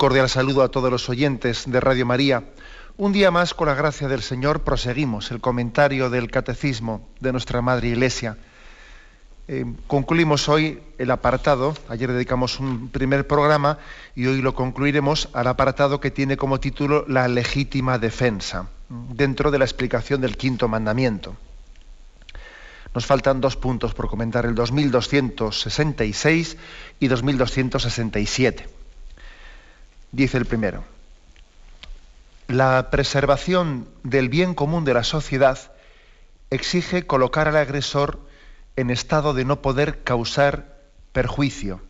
Cordial saludo a todos los oyentes de Radio María. Un día más, con la gracia del Señor, proseguimos el comentario del Catecismo de nuestra Madre Iglesia. Eh, concluimos hoy el apartado, ayer dedicamos un primer programa y hoy lo concluiremos al apartado que tiene como título La legítima defensa, dentro de la explicación del quinto mandamiento. Nos faltan dos puntos por comentar, el 2266 y 2267. Dice el primero, la preservación del bien común de la sociedad exige colocar al agresor en estado de no poder causar perjuicio.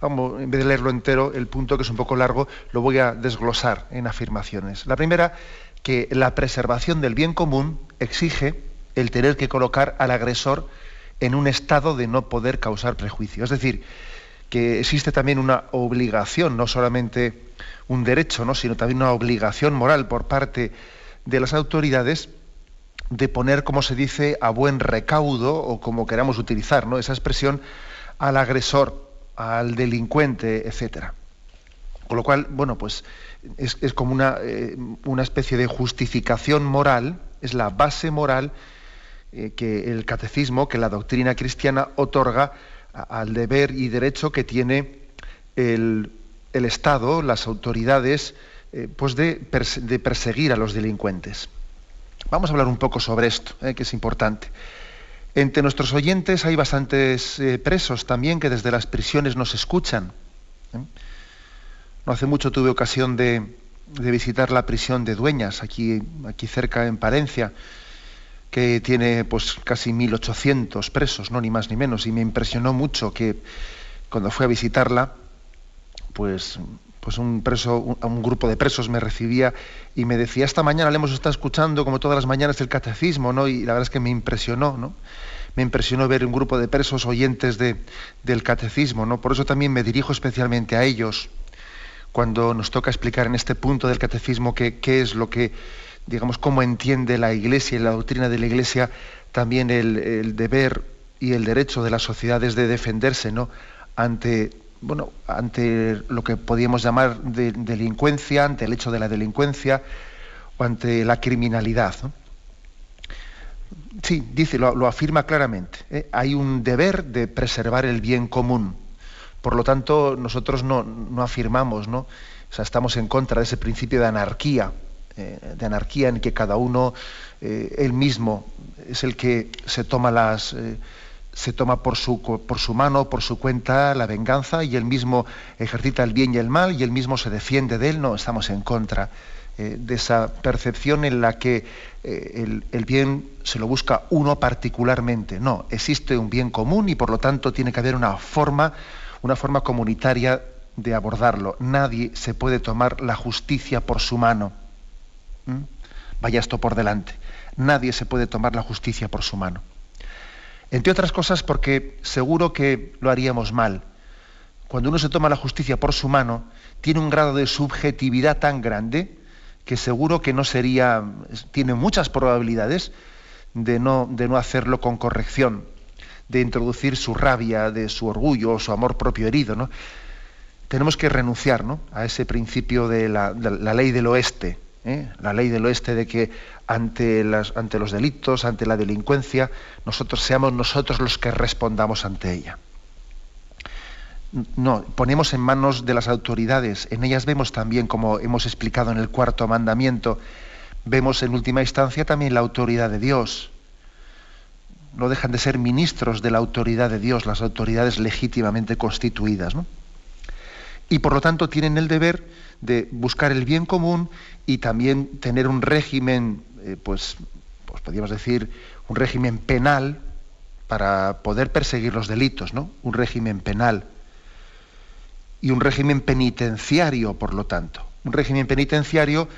Vamos, en vez de leerlo entero, el punto que es un poco largo, lo voy a desglosar en afirmaciones. La primera, que la preservación del bien común exige el tener que colocar al agresor en un estado de no poder causar perjuicio. Es decir, que existe también una obligación, no solamente un derecho, ¿no? sino también una obligación moral por parte de las autoridades de poner, como se dice, a buen recaudo, o como queramos utilizar ¿no? esa expresión, al agresor, al delincuente, etcétera. Con lo cual, bueno, pues es, como una, eh, una, especie de justificación moral, es la base moral eh, que el catecismo, que la doctrina cristiana otorga al deber y derecho que tiene el, Estado, las autoridades, eh, pues de, perseguir a los delincuentes. Vamos a hablar un poco sobre esto, eh, que es importante. Entre nuestros oyentes hay bastantes eh, presos también que desde las prisiones nos escuchan. No hace mucho tuve ocasión de, de, visitar la prisión de Dueñas, aquí, aquí cerca en Parencia que tiene pues casi 1.800 presos, no ni más ni menos, y me impresionó mucho que cuando fui a visitarla, pues, pues un preso, un, grupo de presos me recibía y me decía, esta mañana le hemos estado escuchando como todas las mañanas el catecismo, ¿no? Y la verdad es que me impresionó, ¿no? Me impresionó ver un grupo de presos oyentes de, del catecismo, ¿no? Por eso también me dirijo especialmente a ellos cuando nos toca explicar en este punto del catecismo qué es lo que digamos, cómo entiende la Iglesia y la doctrina de la Iglesia también el, deber y el derecho de las sociedades de defenderse, ¿no? Ante, bueno, ante lo que podríamos llamar de, delincuencia, ante el hecho de la delincuencia o ante la criminalidad. Sí, dice, lo, afirma claramente. ¿eh? Hay un deber de preservar el bien común. Por lo tanto, nosotros no, no afirmamos, ¿no? O sea, estamos en contra de ese principio de anarquía, eh, de anarquía en que cada uno, eh, él mismo, es el que se toma las... Eh, se toma por su, por su mano, por su cuenta la venganza y él mismo ejercita el bien y el mal y él mismo se defiende de él. No, estamos en contra de esa percepción en la que el, el, bien se lo busca uno particularmente. No, existe un bien común y por lo tanto tiene que haber una forma, una forma comunitaria de abordarlo. Nadie se puede tomar la justicia por su mano. ¿Mm? Vaya esto por delante. Nadie se puede tomar la justicia por su mano. Entre otras cosas porque seguro que lo haríamos mal. Cuando uno se toma la justicia por su mano, tiene un grado de subjetividad tan grande que seguro que no sería, tiene muchas probabilidades de no, de no hacerlo con corrección, de introducir su rabia, de su orgullo o su amor propio herido. ¿no? Tenemos que renunciar a ese principio de la ley del oeste, ¿eh? la ley del oeste de que ante, las, ante los delitos, ante la delincuencia, nosotros seamos nosotros los que respondamos ante ella. No, ponemos en manos de las autoridades, en ellas vemos también, como hemos explicado en el cuarto mandamiento, vemos en última instancia también la autoridad de Dios. No dejan de ser ministros de la autoridad de Dios, las autoridades legítimamente constituidas. Y por lo tanto tienen el deber de buscar el bien común y también tener un régimen, eh, pues, pues podríamos decir, un régimen penal para poder perseguir los delitos, ¿no? Un régimen penal. y un régimen penitenciario, por lo tanto. Un régimen penitenciario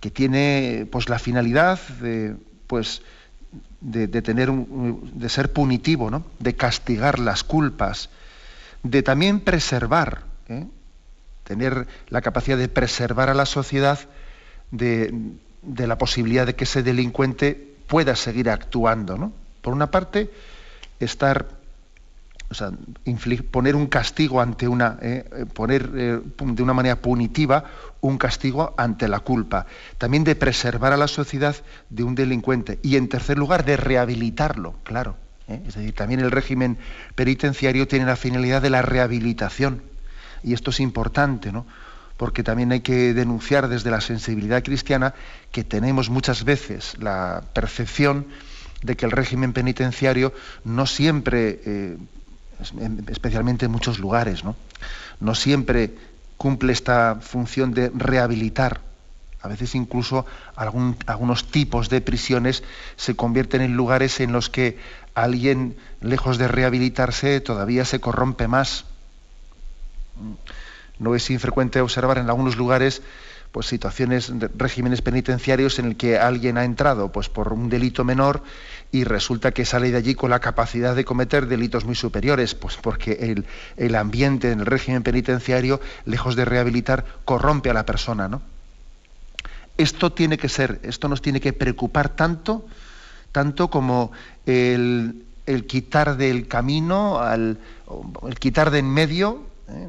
que tiene pues, la finalidad de, pues, de, tener de ser punitivo, ¿no? de castigar las culpas, de también preservar, ¿eh? tener la capacidad de preservar a la sociedad de, la posibilidad de que ese delincuente pueda seguir actuando. ¿no? Por una parte, estar o sea, poner un castigo ante una, eh, eh, poner eh, de una manera punitiva un castigo ante la culpa. También de preservar a la sociedad de un delincuente. Y en tercer lugar, de rehabilitarlo, claro. Es decir, también el régimen penitenciario tiene la finalidad de la rehabilitación. Y esto es importante, ¿no? Porque también hay que denunciar desde la sensibilidad cristiana que tenemos muchas veces la percepción de que el régimen penitenciario no siempre especialmente en muchos lugares, ¿no? No siempre cumple esta función de rehabilitar. A veces incluso algunos tipos de prisiones se convierten en lugares en los que alguien, lejos de rehabilitarse, todavía se corrompe más. No es infrecuente observar en algunos lugares pues situaciones, regímenes penitenciarios en el que alguien ha entrado pues por un delito menor y resulta que sale de allí con la capacidad de cometer delitos muy superiores, pues porque el, ambiente en el régimen penitenciario, lejos de rehabilitar, corrompe a la persona, ¿no? Esto tiene que ser, esto nos tiene que preocupar tanto, tanto como el, quitar del camino, al, el quitar de en medio ¿eh?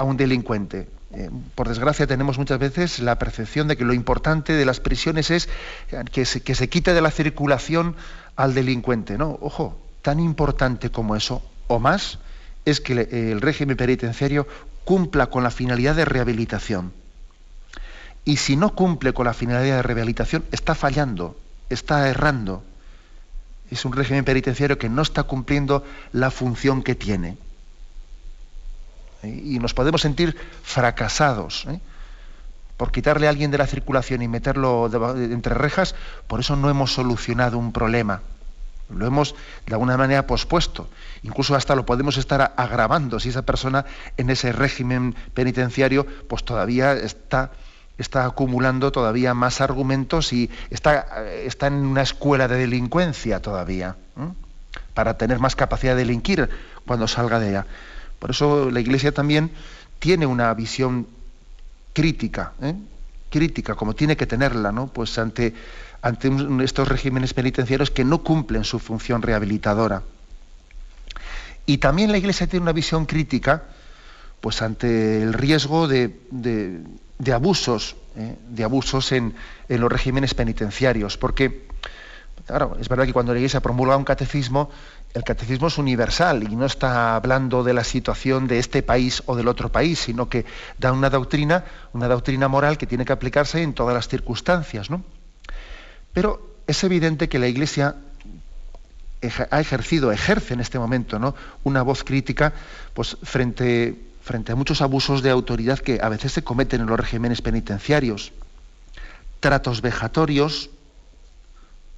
A un delincuente. Eh, por desgracia tenemos muchas veces la percepción de que lo importante de las prisiones es se, que se quite de la circulación al delincuente. No, ojo, tan importante como eso, o más, es que el régimen penitenciario cumpla con la finalidad de rehabilitación. Y si no cumple con la finalidad de rehabilitación, está fallando, está errando. Es un régimen penitenciario que no está cumpliendo la función que tiene y nos podemos sentir fracasados. ¿eh? Por quitarle a alguien de la circulación y meterlo entre rejas, por eso no hemos solucionado un problema. Lo hemos de alguna manera pospuesto. Incluso hasta lo podemos estar agravando si esa persona en ese régimen penitenciario pues todavía está, está acumulando todavía más argumentos y está, está en una escuela de delincuencia todavía, para tener más capacidad de delinquir cuando salga de ella. Por eso la Iglesia también tiene una visión crítica, ¿eh? crítica, como tiene que tenerla, ¿no? Pues ante, estos regímenes penitenciarios que no cumplen su función rehabilitadora. Y también la Iglesia tiene una visión crítica, pues ante el riesgo de, abusos, ¿eh? de abusos en, en, los regímenes penitenciarios, porque, claro, es verdad que cuando la Iglesia promulga un catecismo, el catecismo es universal y no está hablando de la situación de este país o del otro país, sino que da una doctrina, una doctrina moral que tiene que aplicarse en todas las circunstancias. ¿no? Pero es evidente que la Iglesia ha ejercido, ejerce en este momento, ¿no? una voz crítica pues, frente, frente a muchos abusos de autoridad que a veces se cometen en los regímenes penitenciarios. Tratos vejatorios,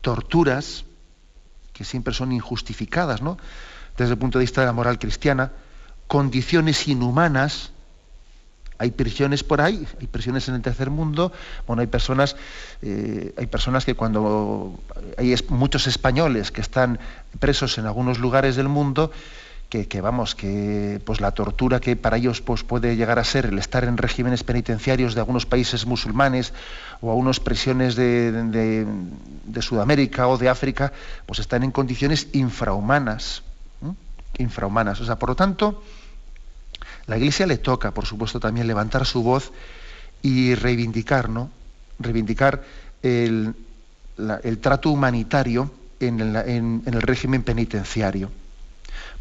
torturas, que siempre son injustificadas, ¿no? Desde el punto de vista de la moral cristiana, condiciones inhumanas. Hay prisiones por ahí, hay prisiones en el tercer mundo. Bueno, hay personas, eh, hay personas que cuando hay muchos españoles que están presos en algunos lugares del mundo que, vamos, que pues la tortura que para ellos pues, puede llegar a ser el estar en regímenes penitenciarios de algunos países musulmanes o a unas prisiones de, Sudamérica o de África, pues están en condiciones infrahumanas. Infrahumanas. O sea, por lo tanto, la Iglesia le toca, por supuesto, también levantar su voz y reivindicar, ¿no? Reivindicar el, trato humanitario en el régimen penitenciario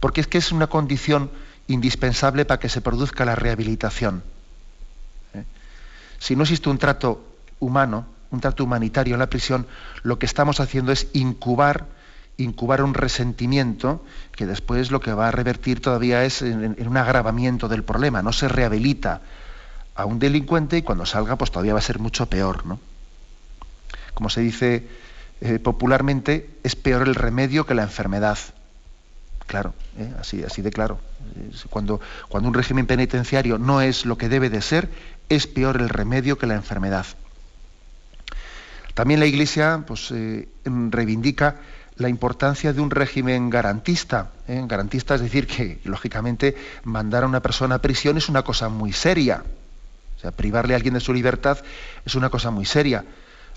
porque es que es una condición indispensable para que se produzca la rehabilitación. ¿eh? Si no existe un trato humano, un trato humanitario en la prisión, lo que estamos haciendo es incubar, incubar un resentimiento que después lo que va a revertir todavía es en, un agravamiento del problema. No se rehabilita a un delincuente y cuando salga, pues todavía va a ser mucho peor, ¿no? Como se dice eh, popularmente, es peor el remedio que la enfermedad Claro, ¿eh? así, de claro. Cuando, un régimen penitenciario no es lo que debe de ser, es peor el remedio que la enfermedad. También la Iglesia pues, eh, reivindica la importancia de un régimen garantista. ¿eh? Garantista es decir que, lógicamente, mandar a una persona a prisión es una cosa muy seria. O sea, privarle a alguien de su libertad es una cosa muy seria.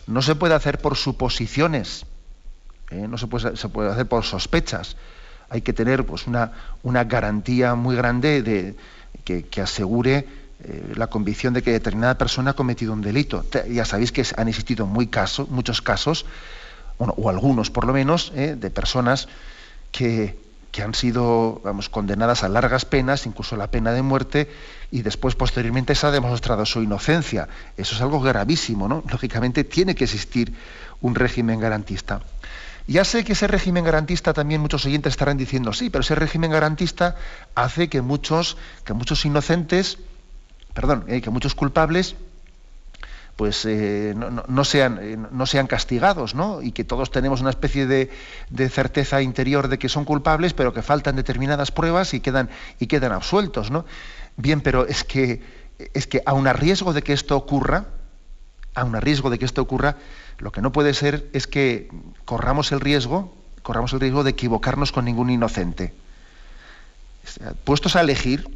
No se puede hacer por suposiciones, no se puede, hacer por sospechas. Hay que tener pues, una, una garantía muy grande de, que, asegure eh, la convicción de que determinada persona ha cometido un delito. Ya sabéis que han existido muy muchos casos, o algunos por lo menos, eh, de personas que, que, han sido vamos, condenadas a largas penas, incluso la pena de muerte, y después posteriormente se ha demostrado su inocencia. Eso es algo gravísimo, ¿no? Lógicamente tiene que existir un régimen garantista. Ya sé que ese régimen garantista también muchos oyentes estarán diciendo, sí, pero ese régimen garantista hace que muchos, que muchos inocentes perdón, eh, que muchos culpables pues eh, no, sean, eh, no, sean, castigados, ¿no? Y que todos tenemos una especie de, certeza interior de que son culpables, pero que faltan determinadas pruebas y quedan, y quedan absueltos, ¿no? Bien, pero es que, es que aun a riesgo de que esto ocurra, aun a riesgo de que esto ocurra, lo que no puede ser es que corramos el riesgo, corramos el riesgo de equivocarnos con ningún inocente. Puestos a elegir,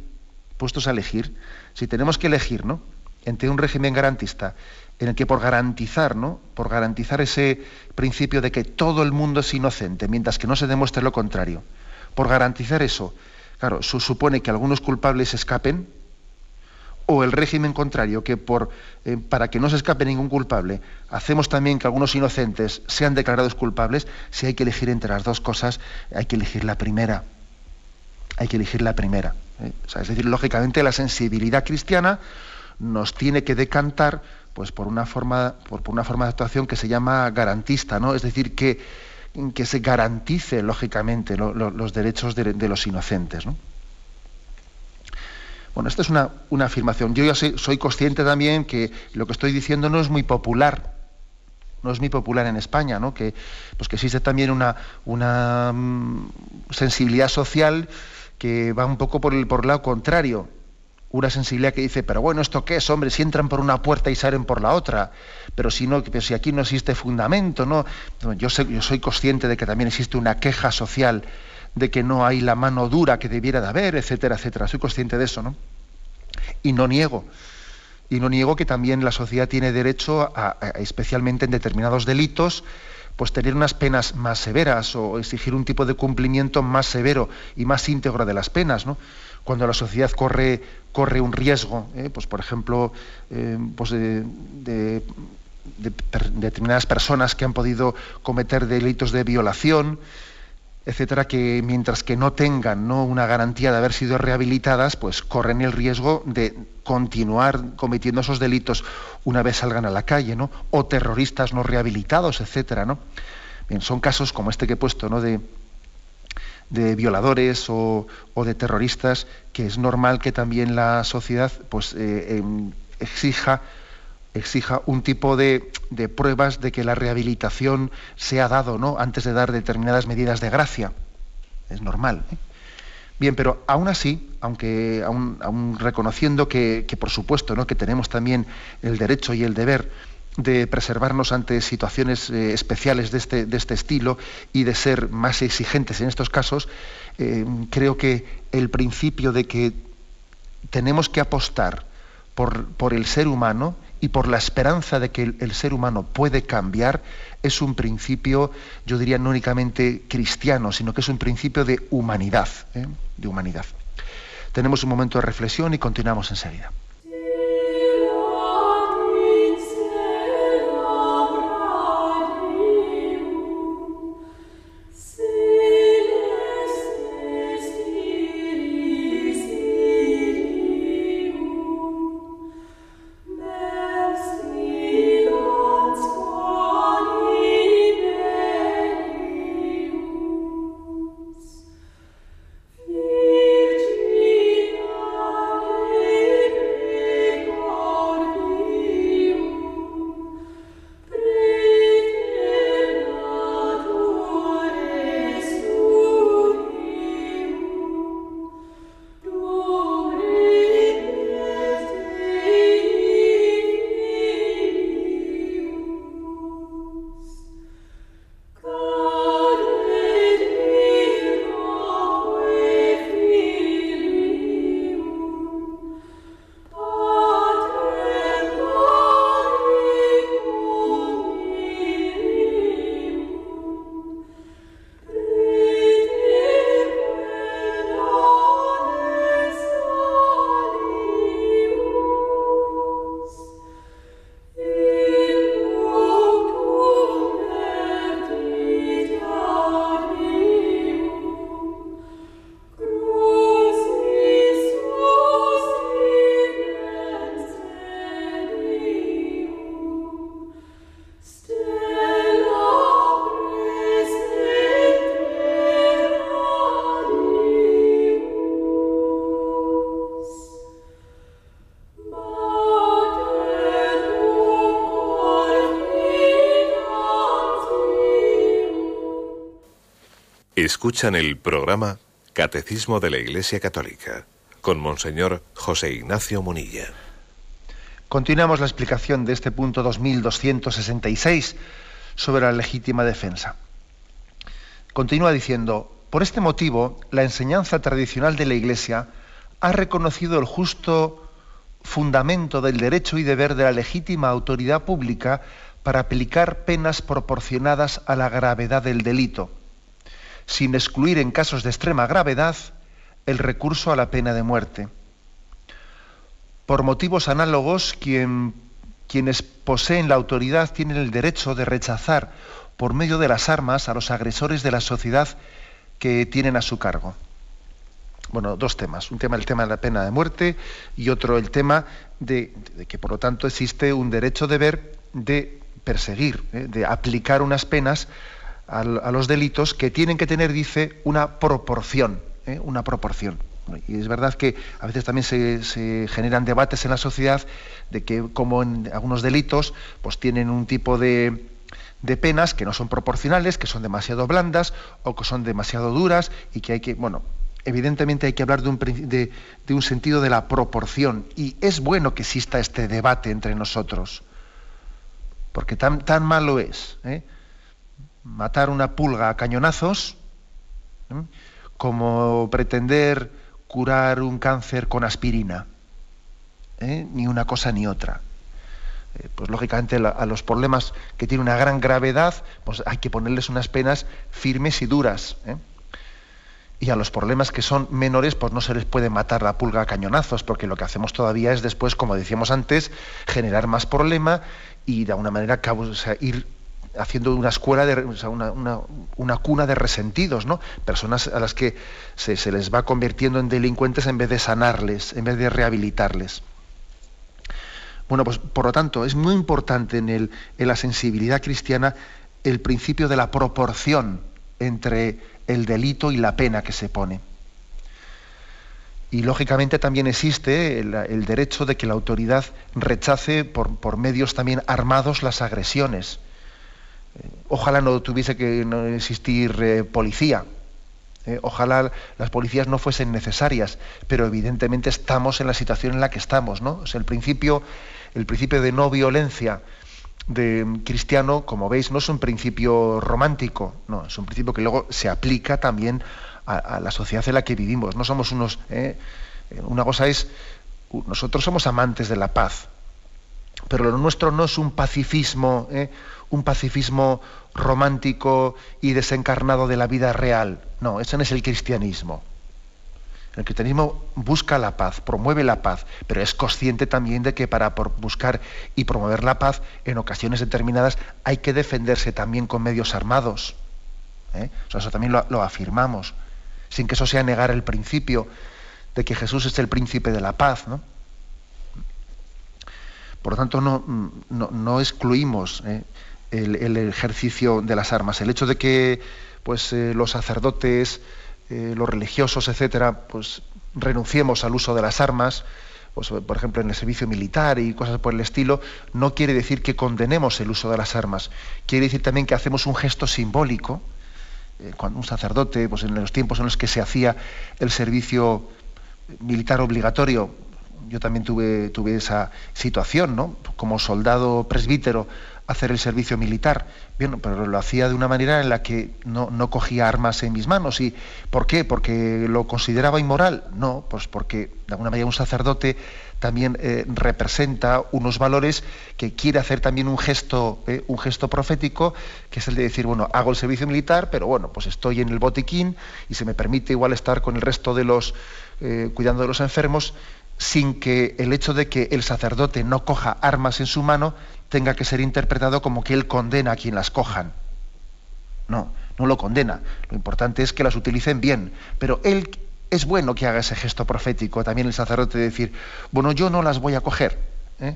puestos a elegir, si tenemos que elegir, ¿no? Entre un régimen garantista en el que por garantizar, ¿no? Por garantizar ese principio de que todo el mundo es inocente, mientras que no se demuestre lo contrario, por garantizar eso, claro, supone que algunos culpables escapen, o el régimen contrario, que eh, para que no se escape ningún culpable, hacemos también que algunos inocentes sean declarados culpables, si hay que elegir entre las dos cosas, hay que elegir la primera. Hay que elegir la primera. ¿eh? es decir, lógicamente la sensibilidad cristiana nos tiene que decantar pues, por, una forma, de actuación que se llama garantista, ¿no? es decir, que, que se garantice lógicamente los derechos de, los inocentes. Bueno, esta es una, afirmación. Yo ya soy, consciente también que lo que estoy diciendo no es muy popular, no es muy popular en España, ¿no? que, pues que existe también una, mm, sensibilidad social que va un poco por el, por lado contrario. Una sensibilidad que dice, pero bueno, ¿esto qué es, hombre? Si entran por una puerta y salen por la otra, pero si, no, pero si aquí no existe fundamento, ¿no? Yo soy consciente de que también existe una queja social de que no hay la mano dura que debiera de haber, etcétera, etcétera. Soy consciente de eso, ¿no? Y no niego. Y no niego que también la sociedad tiene derecho, a, especialmente en determinados delitos, pues tener unas penas más severas o exigir un tipo de cumplimiento más severo y más íntegro de las penas, ¿no? Cuando la sociedad corre, corre un riesgo, ¿eh? pues por ejemplo, eh, pues de, determinadas personas que han podido cometer delitos de violación, etcétera, que mientras que no tengan ¿no? una garantía de haber sido rehabilitadas, pues corren el riesgo de continuar cometiendo esos delitos una vez salgan a la calle, ¿no? O terroristas no rehabilitados, etcétera, ¿no? Bien, son casos como este que he puesto, ¿no? De, de violadores o, de terroristas, que es normal que también la sociedad pues, eh, em, exija exija un tipo de, pruebas de que la rehabilitación se ha dado ¿no? antes de dar determinadas medidas de gracia. Es normal. ¿eh? Bien, pero aún así, aunque aún, reconociendo que, por supuesto ¿no? que tenemos también el derecho y el deber de preservarnos ante situaciones eh, especiales de este, de este, estilo y de ser más exigentes en estos casos, eh, creo que el principio de que tenemos que apostar por el ser humano y por la esperanza de que el, ser humano puede cambiar, es un principio, yo diría, no únicamente cristiano, sino que es un principio de humanidad. ¿eh? De humanidad. Tenemos un momento de reflexión y continuamos enseguida. Escuchan el programa Catecismo de la Iglesia Católica con Monseñor José Ignacio Munilla. Continuamos la explicación de este punto 2266 sobre la legítima defensa. Continúa diciendo, por este motivo, la enseñanza tradicional de la Iglesia ha reconocido el justo fundamento del derecho y deber de la legítima autoridad pública para aplicar penas proporcionadas a la gravedad del delito, sin excluir en casos de extrema gravedad el recurso a la pena de muerte. Por motivos análogos, quienes poseen la autoridad tienen el derecho de rechazar por medio de las armas a los agresores de la sociedad que tienen a su cargo bueno, dos temas. Un tema el tema de la pena de muerte y otro el tema de, que, por lo tanto, existe un derecho deber de perseguir, ¿eh? de aplicar unas penas a, los delitos que tienen que tener, dice, una proporción, ¿eh? una proporción. Y es verdad que a veces también se, generan debates en la sociedad de que como en algunos delitos pues tienen un tipo de, de penas que no son proporcionales, que son demasiado blandas o que son demasiado duras y que hay que, bueno, evidentemente hay que hablar de un, de, un, sentido de la proporción y es bueno que exista este debate entre nosotros, porque tan, tan malo es ¿eh? Matar una pulga a cañonazos ¿eh? como pretender curar un cáncer con aspirina, ¿eh? ni una cosa ni otra. Pues lógicamente a los problemas que tienen una gran gravedad, pues hay que ponerles unas penas firmes y duras y a los problemas que son menores, pues no se les puede matar la pulga a cañonazos, porque lo que hacemos todavía es después, como decíamos antes, generar más problema y de alguna manera ir haciendo una escuela, de, una, cuna de resentidos, ¿no? Personas a las que se, les va convirtiendo en delincuentes en vez de sanarles, en vez de rehabilitarles. Bueno, pues por lo tanto, es muy importante en, la sensibilidad cristiana el principio de la proporción entre el delito y la pena que se pone. Y lógicamente también existe el, derecho de que la autoridad rechace por, medios también armados las agresiones. Eh, ojalá no tuviese que no existir eh, policía. Eh, ojalá las policías no fuesen necesarias, pero evidentemente estamos en la situación en la que estamos, ¿no? el principio, el principio de no violencia de cristiano, como veis, no es un principio romántico, no, es un principio que luego se aplica también a, la sociedad en la que vivimos. No somos unos. ¿eh? una cosa es. Nosotros somos amantes de la paz, pero lo nuestro no es un pacifismo. Un pacifismo romántico y desencarnado de la vida real. No, ese no es el cristianismo. El cristianismo busca la paz, promueve la paz, pero es consciente también de que para buscar y promover la paz, en ocasiones determinadas hay que defenderse también con medios armados. ¿eh? eso también lo, afirmamos, sin que eso sea negar el principio de que Jesús es el príncipe de la paz. Por lo tanto, no, excluimos ¿eh? El, ejercicio de las armas. El hecho de que pues, eh, los sacerdotes eh, los religiosos, etcétera, pues renunciemos al uso de las armas, pues, por ejemplo en el servicio militar y cosas por el estilo, no quiere decir que condenemos el uso de las armas. Quiere decir también que hacemos un gesto simbólico. Eh, cuando un sacerdote, pues en los tiempos en los que se hacía el servicio militar obligatorio, yo también tuve, tuve esa situación, ¿no? Como soldado presbítero hacer el servicio militar. Bien, pero lo hacía de una manera en la que no, cogía armas en mis manos. ¿Y por qué? ¿Porque lo consideraba inmoral? No, pues porque de alguna manera un sacerdote también eh, representa unos valores que quiere hacer también un gesto, eh, un gesto profético, que es el de decir, bueno, hago el servicio militar, pero bueno, pues estoy en el botiquín y se me permite igual estar con el resto de los, eh, cuidando de los enfermos, sin que el hecho de que el sacerdote no coja armas en su mano tenga que ser interpretado como que él condena a quien las cojan. No, no lo condena. Lo importante es que las utilicen bien. Pero él es bueno que haga ese gesto profético, también el sacerdote decir, bueno, yo no las voy a coger. ¿eh?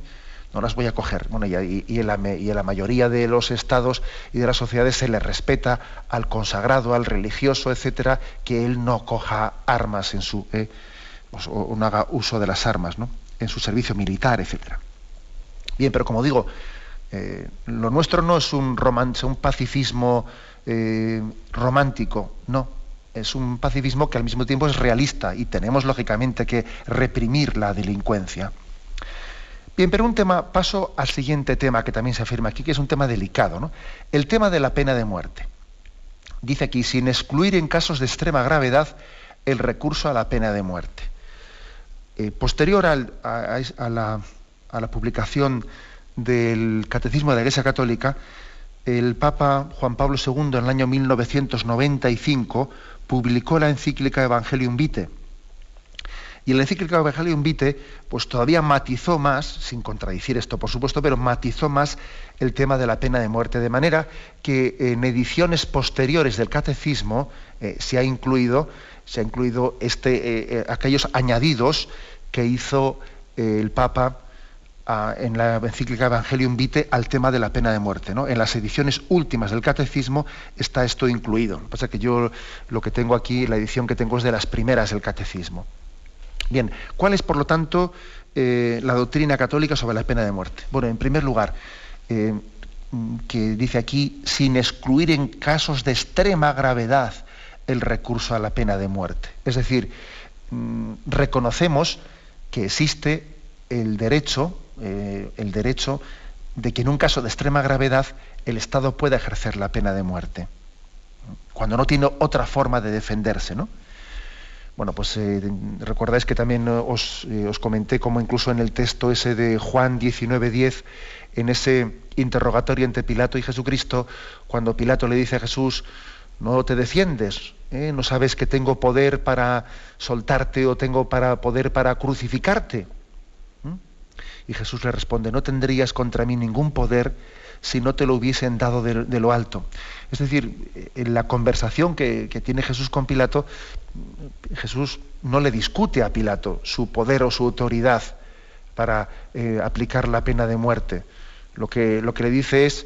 No las voy a coger. Bueno, y, en la, mayoría de los estados y de las sociedades se le respeta al consagrado, al religioso, etcétera, que él no coja armas en su. ¿eh? Pues, o no haga uso de las armas, ¿no? En su servicio militar, etcétera. Bien, pero como digo, eh, lo nuestro no es un, romance, un pacifismo eh, romántico, no. es un pacifismo que al mismo tiempo es realista y tenemos lógicamente que reprimir la delincuencia. Bien, pero un tema, paso al siguiente tema que también se afirma aquí, que es un tema delicado, ¿no? El tema de la pena de muerte. Dice aquí, sin excluir en casos de extrema gravedad el recurso a la pena de muerte. Eh, posterior a, la, publicación del Catecismo de la Iglesia Católica, el Papa Juan Pablo II en el año 1995 publicó la encíclica Evangelium Vitae. Y la encíclica Evangelium Vitae, pues todavía matizó más, sin contradicir esto por supuesto, pero matizó más el tema de la pena de muerte, de manera que en ediciones posteriores del catecismo eh, se ha incluido, se ha incluido este, eh, eh, aquellos añadidos que hizo el Papa en la encíclica Evangelium Vitae al tema de la pena de muerte. ¿no? En las ediciones últimas del catecismo está esto incluido. Lo que pasa es que yo lo que tengo aquí, la edición que tengo es de las primeras del catecismo. Bien, ¿cuál es, por lo tanto, eh, la doctrina católica sobre la pena de muerte? Bueno, en primer lugar, eh, que dice aquí, sin excluir en casos de extrema gravedad el recurso a la pena de muerte. Es decir, mm, reconocemos que existe el derecho eh, el derecho de que en un caso de extrema gravedad el Estado pueda ejercer la pena de muerte, cuando no tiene otra forma de defenderse, ¿no? Bueno, pues eh, recordáis que también os, eh, os, comenté como incluso en el texto ese de Juan 19.10, en ese interrogatorio entre Pilato y Jesucristo, cuando Pilato le dice a Jesús, no te defiendes, no sabes que tengo poder para soltarte o tengo para poder para crucificarte. Y Jesús le responde, no tendrías contra mí ningún poder si no te lo hubiesen dado de, lo alto. Es decir, en la conversación que, tiene Jesús con Pilato, Jesús no le discute a Pilato su poder o su autoridad para eh, aplicar la pena de muerte. Lo que, lo que le dice es,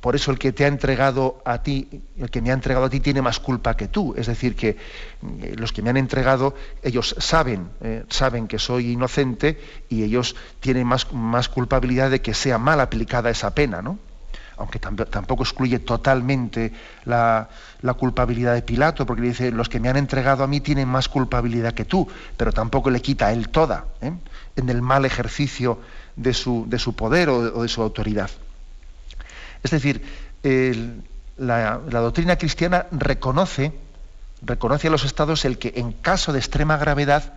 por eso el que te ha entregado a ti, el que me ha entregado a ti tiene más culpa que tú. Es decir, que eh, los que me han entregado, ellos saben, eh, saben que soy inocente y ellos tienen más, más, culpabilidad de que sea mal aplicada esa pena, ¿no? Aunque tampoco excluye totalmente la, culpabilidad de Pilato, porque dice, los que me han entregado a mí tienen más culpabilidad que tú, pero tampoco le quita a él toda, ¿eh? en el mal ejercicio de su, de su poder o de su autoridad. Es decir, la, doctrina cristiana reconoce, reconoce a los estados el que en caso de extrema gravedad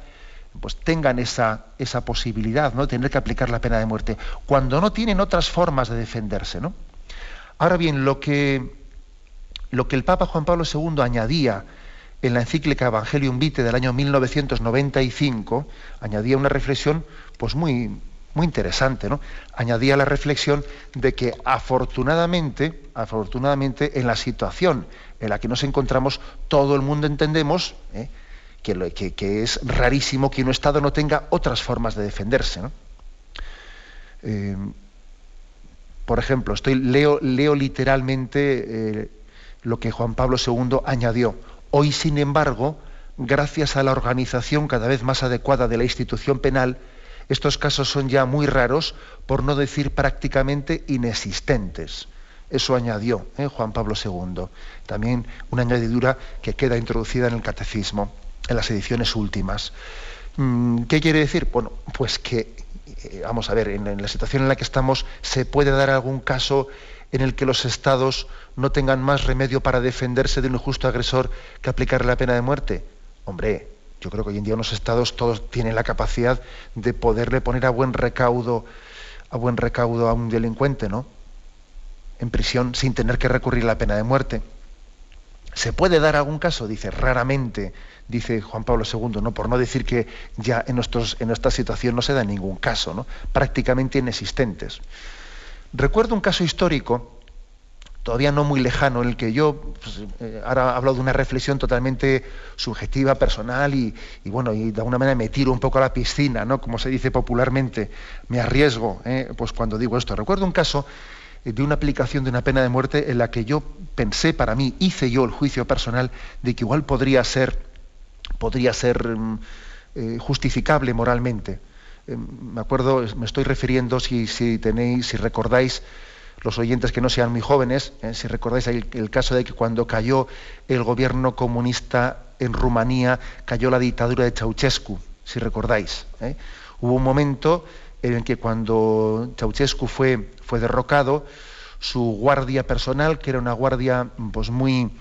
pues tengan esa, esa posibilidad, ¿no? de tener que aplicar la pena de muerte, cuando no tienen otras formas de defenderse. ¿no? Ahora bien, lo que, lo que el Papa Juan Pablo II añadía en la encíclica Evangelium Vitae del año 1995, añadía una reflexión pues muy, muy interesante, ¿no? Añadía la reflexión de que afortunadamente, afortunadamente, en la situación en la que nos encontramos, todo el mundo entendemos ¿eh? que, es rarísimo que un Estado no tenga otras formas de defenderse. Eh, por ejemplo, estoy, leo, leo literalmente eh, lo que Juan Pablo II añadió. Hoy, sin embargo, gracias a la organización cada vez más adecuada de la institución penal, estos casos son ya muy raros, por no decir prácticamente inexistentes. Eso añadió ¿eh? Juan Pablo II. También una añadidura que queda introducida en el catecismo, en las ediciones últimas. Mm, ¿Qué quiere decir? Bueno, pues que, eh, vamos a ver, en, la situación en la que estamos, ¿se puede dar algún caso en el que los estados no tengan más remedio para defenderse de un injusto agresor que aplicarle la pena de muerte? Hombre, yo creo que hoy en día los estados todos tienen la capacidad de poderle poner a buen recaudo a buen recaudo a un delincuente, ¿no? En prisión sin tener que recurrir a la pena de muerte. ¿Se puede dar algún caso? Dice, raramente, dice Juan Pablo II, ¿no? por no decir que ya en, nuestros, en nuestra situación no se da ningún caso, ¿no? prácticamente inexistentes. Recuerdo un caso histórico todavía no muy lejano, en el que yo pues, eh, ahora hablo de una reflexión totalmente subjetiva, personal, y, bueno, y de alguna manera me tiro un poco a la piscina, ¿no? Como se dice popularmente, me arriesgo, ¿eh? pues cuando digo esto. Recuerdo un caso eh, de una aplicación de una pena de muerte en la que yo pensé para mí, hice yo el juicio personal de que igual podría ser, podría ser mm, justificable moralmente. me acuerdo, me estoy refiriendo, si, si tenéis, si recordáis, los oyentes que no sean muy jóvenes, eh, si recordáis el, caso de que cuando cayó el gobierno comunista en Rumanía, cayó la dictadura de Ceausescu, si recordáis. ¿eh? Hubo un momento en el que cuando Ceausescu fue, fue derrocado, su guardia personal, que era una guardia pues, muy,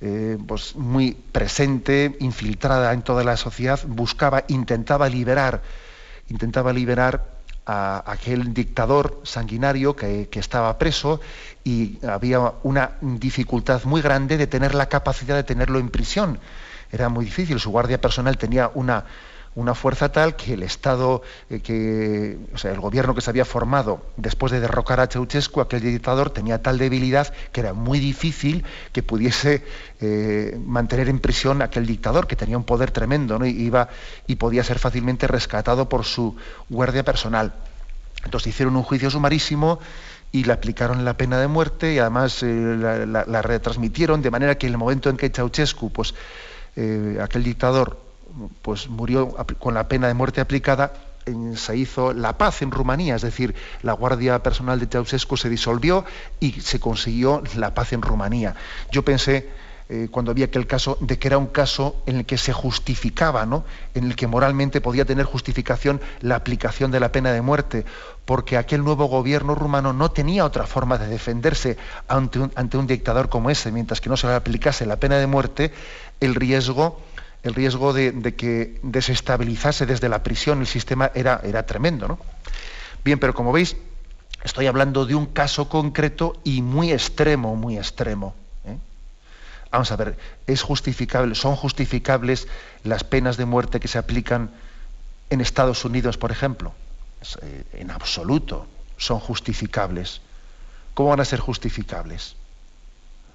eh, pues, muy presente, infiltrada en toda la sociedad, buscaba, intentaba liberar, intentaba liberar a aquel dictador sanguinario que, estaba preso y había una dificultad muy grande de tener la capacidad de tenerlo en prisión. Era muy difícil, su guardia personal tenía una, una fuerza tal que el Estado, eh, que, o sea, el gobierno que se había formado después de derrocar a Ceausescu, aquel dictador, tenía tal debilidad que era muy difícil que pudiese eh, mantener en prisión a aquel dictador, que tenía un poder tremendo, ¿no? y, iba, y podía ser fácilmente rescatado por su guardia personal. Entonces hicieron un juicio sumarísimo y le aplicaron la pena de muerte y además eh, la, retransmitieron de manera que en el momento en que Ceausescu, pues aquel dictador, pues murió con la pena de muerte aplicada, se hizo la paz en Rumanía, es decir, la Guardia Personal de Ceausescu se disolvió y se consiguió la paz en Rumanía. Yo pensé, eh, cuando vi aquel caso, de que era un caso en el que se justificaba, ¿no? en el que moralmente podía tener justificación la aplicación de la pena de muerte, porque aquel nuevo gobierno rumano no tenía otra forma de defenderse ante un, ante un dictador como ese, mientras que no se le aplicase la pena de muerte, el riesgo el riesgo de, que desestabilizase desde la prisión el sistema era, era tremendo. ¿no? Bien, pero como veis, estoy hablando de un caso concreto y muy extremo, muy extremo. ¿eh? Vamos a ver, ¿es justificable, ¿son justificables las penas de muerte que se aplican en Estados Unidos, por ejemplo? Eh, en absoluto son justificables. ¿Cómo van a ser justificables?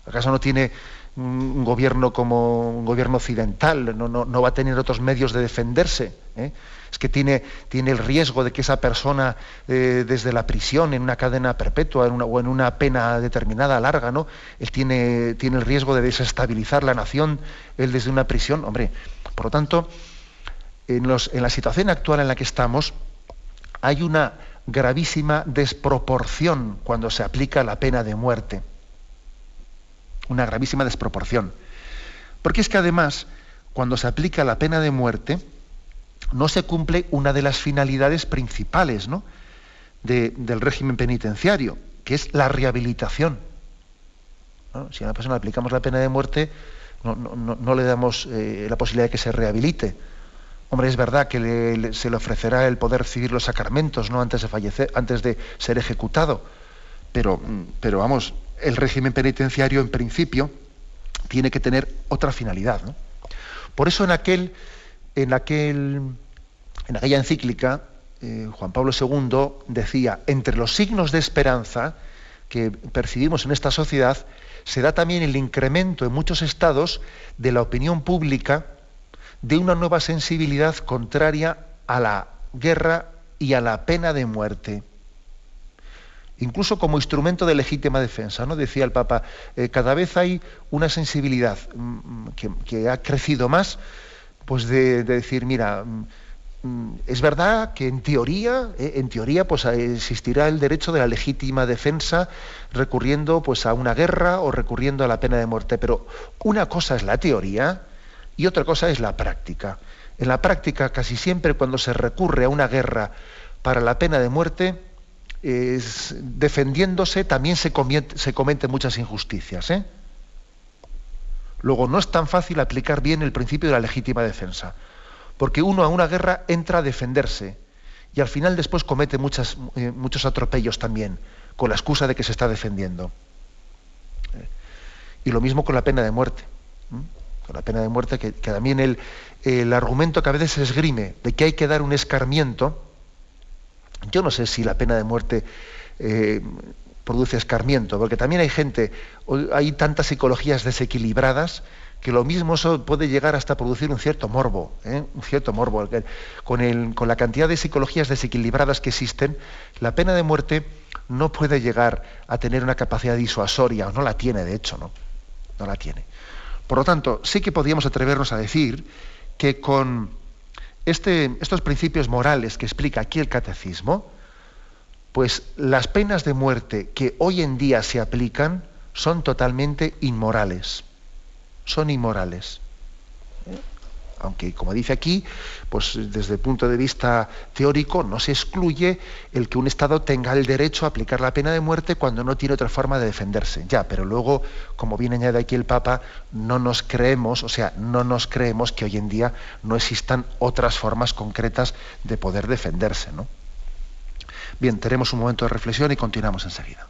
¿Acaso no tiene un gobierno como un gobierno occidental, no, va a tener otros medios de defenderse. ¿eh? Es que tiene, tiene, el riesgo de que esa persona eh, desde la prisión, en una cadena perpetua o en una pena determinada, larga, ¿no? Él tiene, tiene el riesgo de desestabilizar la nación, él desde una prisión. Hombre, por lo tanto, en, en la situación actual en la que estamos, hay una gravísima desproporción cuando se aplica la pena de muerte una gravísima desproporción. Porque es que además, cuando se aplica la pena de muerte, no se cumple una de las finalidades principales del régimen penitenciario, que es la rehabilitación. Si a una persona aplicamos la pena de muerte, no, le damos eh, la posibilidad de que se rehabilite. Hombre, es verdad que se le ofrecerá el poder recibir los sacramentos ¿no? antes de fallecer, antes de ser ejecutado. Pero, pero vamos, el régimen penitenciario, en principio, tiene que tener otra finalidad. Por eso en aquel, en aquel, en aquella encíclica, eh, Juan Pablo II decía, entre los signos de esperanza que percibimos en esta sociedad, se da también el incremento en muchos estados de la opinión pública de una nueva sensibilidad contraria a la guerra y a la pena de muerte incluso como instrumento de legítima defensa. ¿no? Decía el Papa, eh, cada vez hay una sensibilidad mm, que, ha crecido más, pues de, decir, mira, mm, es verdad que en teoría, eh, en teoría, pues existirá el derecho de la legítima defensa recurriendo pues, a una guerra o recurriendo a la pena de muerte, pero una cosa es la teoría y otra cosa es la práctica. En la práctica, casi siempre cuando se recurre a una guerra para la pena de muerte, defendiéndose también se, cometen muchas injusticias. ¿eh? Luego, no es tan fácil aplicar bien el principio de la legítima defensa, porque uno a una guerra entra a defenderse y al final después comete muchas, eh, muchos atropellos también, con la excusa de que se está defendiendo. ¿Eh? Y lo mismo con la pena de muerte. Con la pena de muerte, que, también el, el argumento que a veces se esgrime de que hay que dar un escarmiento, yo no sé si la pena de muerte eh, produce escarmiento, porque también hay gente, hay tantas psicologías desequilibradas que lo mismo eso puede llegar hasta producir un cierto morbo, ¿eh? un cierto morbo. Con, con la cantidad de psicologías desequilibradas que existen, la pena de muerte no puede llegar a tener una capacidad disuasoria, o no la tiene, de hecho, ¿no? No la tiene. Por lo tanto, sí que podríamos atrevernos a decir que con este, estos principios morales que explica aquí el catecismo, Pues las penas de muerte que hoy en día se aplican son totalmente inmorales. Son inmorales. Aunque, como dice aquí, pues desde el punto de vista teórico no se excluye el que un Estado tenga el derecho a aplicar la pena de muerte cuando no tiene otra forma de defenderse. Ya, pero luego, como bien añade aquí el Papa, no nos creemos, o sea, no nos creemos que hoy en día no existan otras formas concretas de poder defenderse. ¿no? Bien, tenemos un momento de reflexión y continuamos enseguida.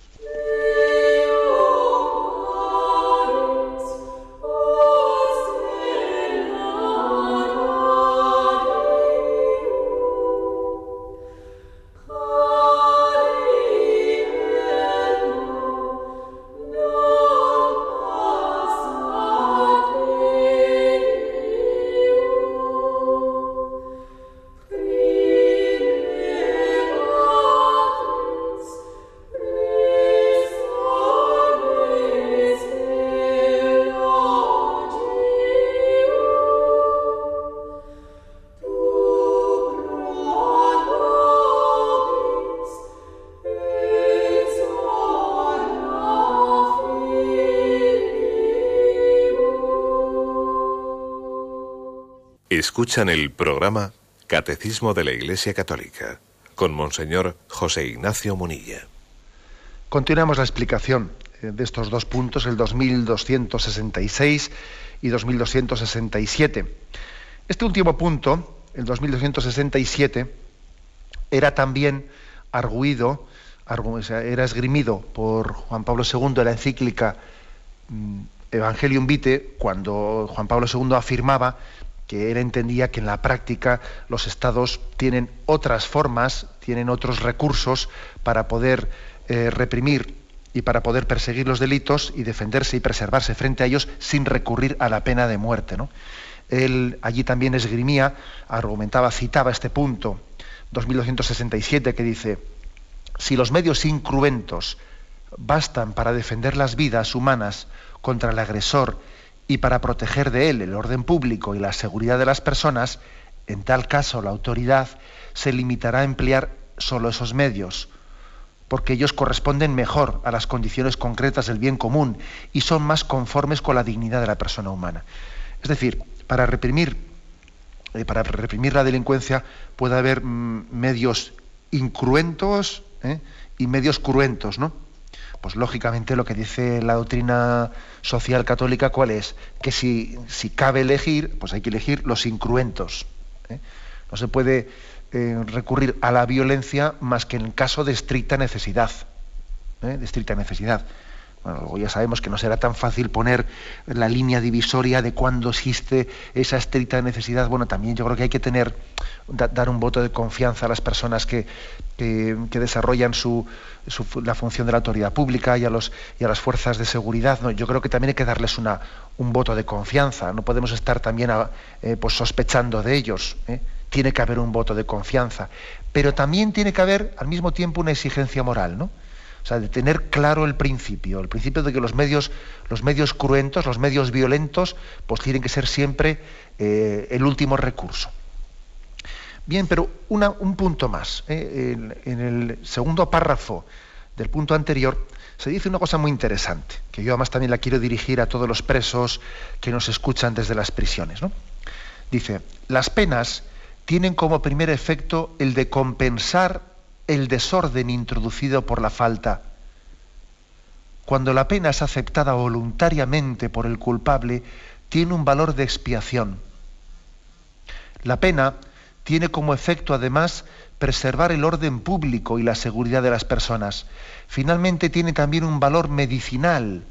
Escuchan el programa Catecismo de la Iglesia Católica con Monseñor José Ignacio Munilla. Continuamos la explicación eh, de estos dos puntos, el 2266 y 2267. Este último punto, el 2267, era también arguido, era esgrimido por Juan Pablo II en la encíclica mm, Evangelium Vitae, cuando Juan Pablo II afirmaba que él entendía que en la práctica los estados tienen otras formas, tienen otros recursos para poder eh, reprimir y para poder perseguir los delitos y defenderse y preservarse frente a ellos sin recurrir a la pena de muerte. ¿no? Él allí también esgrimía, argumentaba, citaba este punto, 2267, que dice, si los medios incruentos bastan para defender las vidas humanas contra el agresor y para proteger de él el orden público y la seguridad de las personas, en tal caso la autoridad se limitará a emplear solo esos medios, porque ellos corresponden mejor a las condiciones concretas del bien común y son más conformes con la dignidad de la persona humana. Es decir, para reprimir, eh, para reprimir la delincuencia puede haber mm, medios incruentos ¿eh? y medios cruentos, ¿no? Pues lógicamente lo que dice la doctrina social católica, ¿cuál es? Que si, si cabe elegir, pues hay que elegir los incruentos. ¿eh? No se puede eh, recurrir a la violencia más que en caso de estricta necesidad. ¿eh? De estricta necesidad. Bueno, ya sabemos que no será tan fácil poner la línea divisoria de cuándo existe esa estricta necesidad. Bueno, también yo creo que hay que tener, dar un voto de confianza a las personas que, que, desarrollan su, la función de la autoridad pública y a, los, y a las fuerzas de seguridad. ¿no? Yo creo que también hay que darles una, un voto de confianza. No podemos estar también eh, pues sospechando de ellos. ¿eh? Tiene que haber un voto de confianza. Pero también tiene que haber al mismo tiempo una exigencia moral, ¿no? O sea, de tener claro el principio, el principio de que los medios, los medios cruentos, los medios violentos, pues tienen que ser siempre eh, el último recurso. Bien, pero un punto más. ¿eh? En, el segundo párrafo del punto anterior se dice una cosa muy interesante, que yo además también la quiero dirigir a todos los presos que nos escuchan desde las prisiones. Dice, las penas tienen como primer efecto el de compensar el desorden introducido por la falta. Cuando la pena es aceptada voluntariamente por el culpable, tiene un valor de expiación. La pena tiene como efecto además preservar el orden público y la seguridad de las personas. Finalmente tiene también un valor medicinal,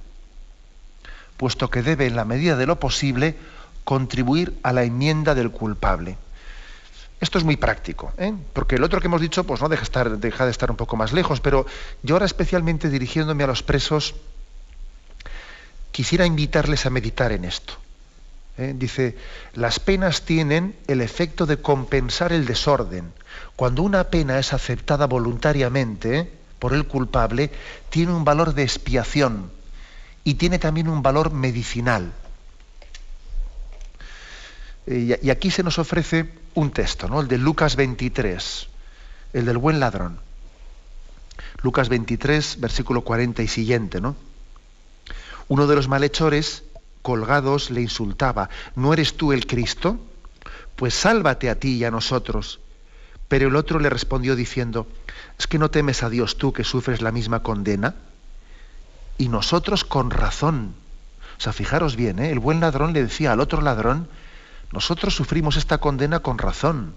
puesto que debe, en la medida de lo posible, contribuir a la enmienda del culpable. Esto es muy práctico, ¿eh? porque el otro que hemos dicho pues no deja, deja de estar un poco más lejos, pero yo ahora especialmente dirigiéndome a los presos, quisiera invitarles a meditar en esto. ¿eh? Dice, las penas tienen el efecto de compensar el desorden. Cuando una pena es aceptada voluntariamente por el culpable, tiene un valor de expiación y tiene también un valor medicinal. Eh, y aquí se nos ofrece un texto, ¿no? el de Lucas 23, el del buen ladrón. Lucas 23, versículo 40 y siguiente, ¿no? Uno de los malhechores colgados le insultaba, ¿no eres tú el Cristo? Pues sálvate a ti y a nosotros. Pero el otro le respondió diciendo, ¿es que no temes a Dios tú que sufres la misma condena? Y nosotros con razón. O sea, fijaros bien, ¿eh? el buen ladrón le decía al otro ladrón, nosotros sufrimos esta condena con razón,